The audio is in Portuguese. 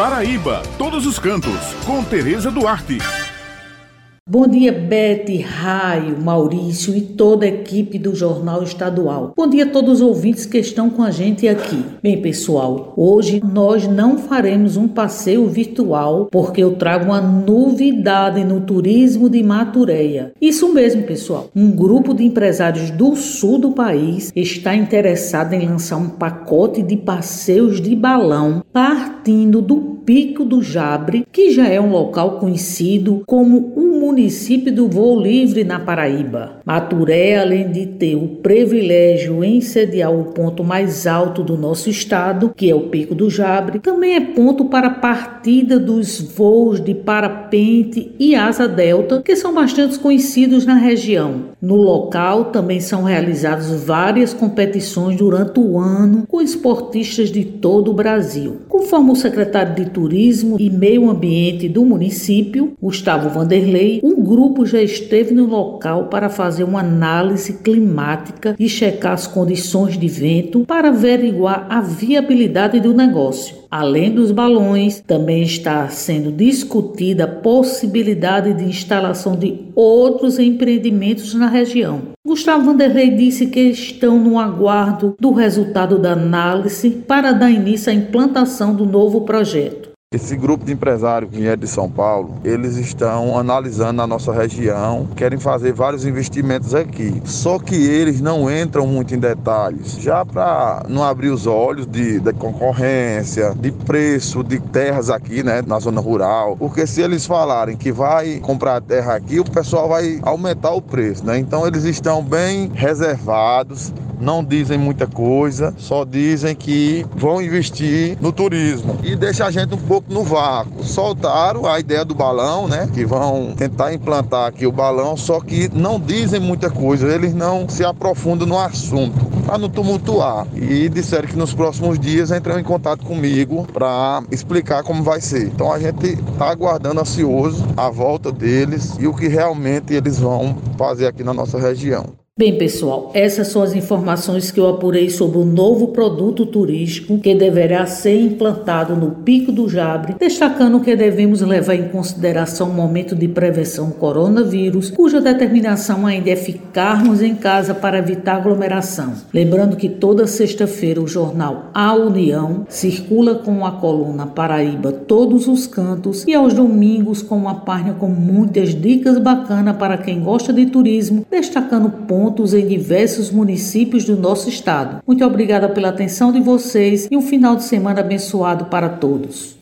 Paraíba, todos os cantos, com Tereza Duarte. Bom dia, Bete, Raio, Maurício e toda a equipe do Jornal Estadual. Bom dia a todos os ouvintes que estão com a gente aqui. Bem, pessoal, hoje nós não faremos um passeio virtual porque eu trago uma novidade no turismo de Matureia. Isso mesmo, pessoal. Um grupo de empresários do sul do país está interessado em lançar um pacote de passeios de balão partindo do Pico do Jabre, que já é um local conhecido como um município do voo livre na Paraíba. Maturé, além de ter o privilégio em sediar o ponto mais alto do nosso estado, que é o Pico do Jabre, também é ponto para partida dos voos de parapente e asa delta, que são bastante conhecidos na região. No local também são realizadas várias competições durante o ano com esportistas de todo o Brasil. Conforme o secretário de Turismo e Meio Ambiente do município, Gustavo Vanderlei, um grupo já esteve no local para fazer uma análise climática e checar as condições de vento para averiguar a viabilidade do negócio. Além dos balões, também está sendo discutida a possibilidade de instalação de outros empreendimentos na região. Gustavo Vanderlei disse que estão no aguardo do resultado da análise para dar início à implantação do novo projeto. Esse grupo de empresários que é de São Paulo, eles estão analisando a nossa região, querem fazer vários investimentos aqui. Só que eles não entram muito em detalhes, já para não abrir os olhos de, de, concorrência, de preço de terras aqui, né, na zona rural. Porque se eles falarem que vai comprar terra aqui, o pessoal vai aumentar o preço, né? Então eles estão bem reservados, não dizem muita coisa, só dizem que vão investir no turismo e deixa a gente um pouco no vácuo. Soltaram a ideia do balão, né? Que vão tentar implantar aqui o balão, só que não dizem muita coisa, eles não se aprofundam no assunto para não tumultuar. E disseram que nos próximos dias entram em contato comigo para explicar como vai ser. Então a gente está aguardando ansioso a volta deles e o que realmente eles vão fazer aqui na nossa região. Bem, pessoal, essas são as informações que eu apurei sobre o novo produto turístico que deverá ser implantado no Pico do Jabre, destacando que devemos levar em consideração o momento de prevenção coronavírus, cuja determinação ainda é ficarmos em casa para evitar aglomeração. Lembrando que toda sexta-feira o jornal A União circula com a coluna Paraíba Todos os Cantos e aos domingos com uma página com muitas dicas bacanas para quem gosta de turismo, destacando pontos em diversos municípios do nosso estado. Muito obrigada pela atenção de vocês e um final de semana abençoado para todos.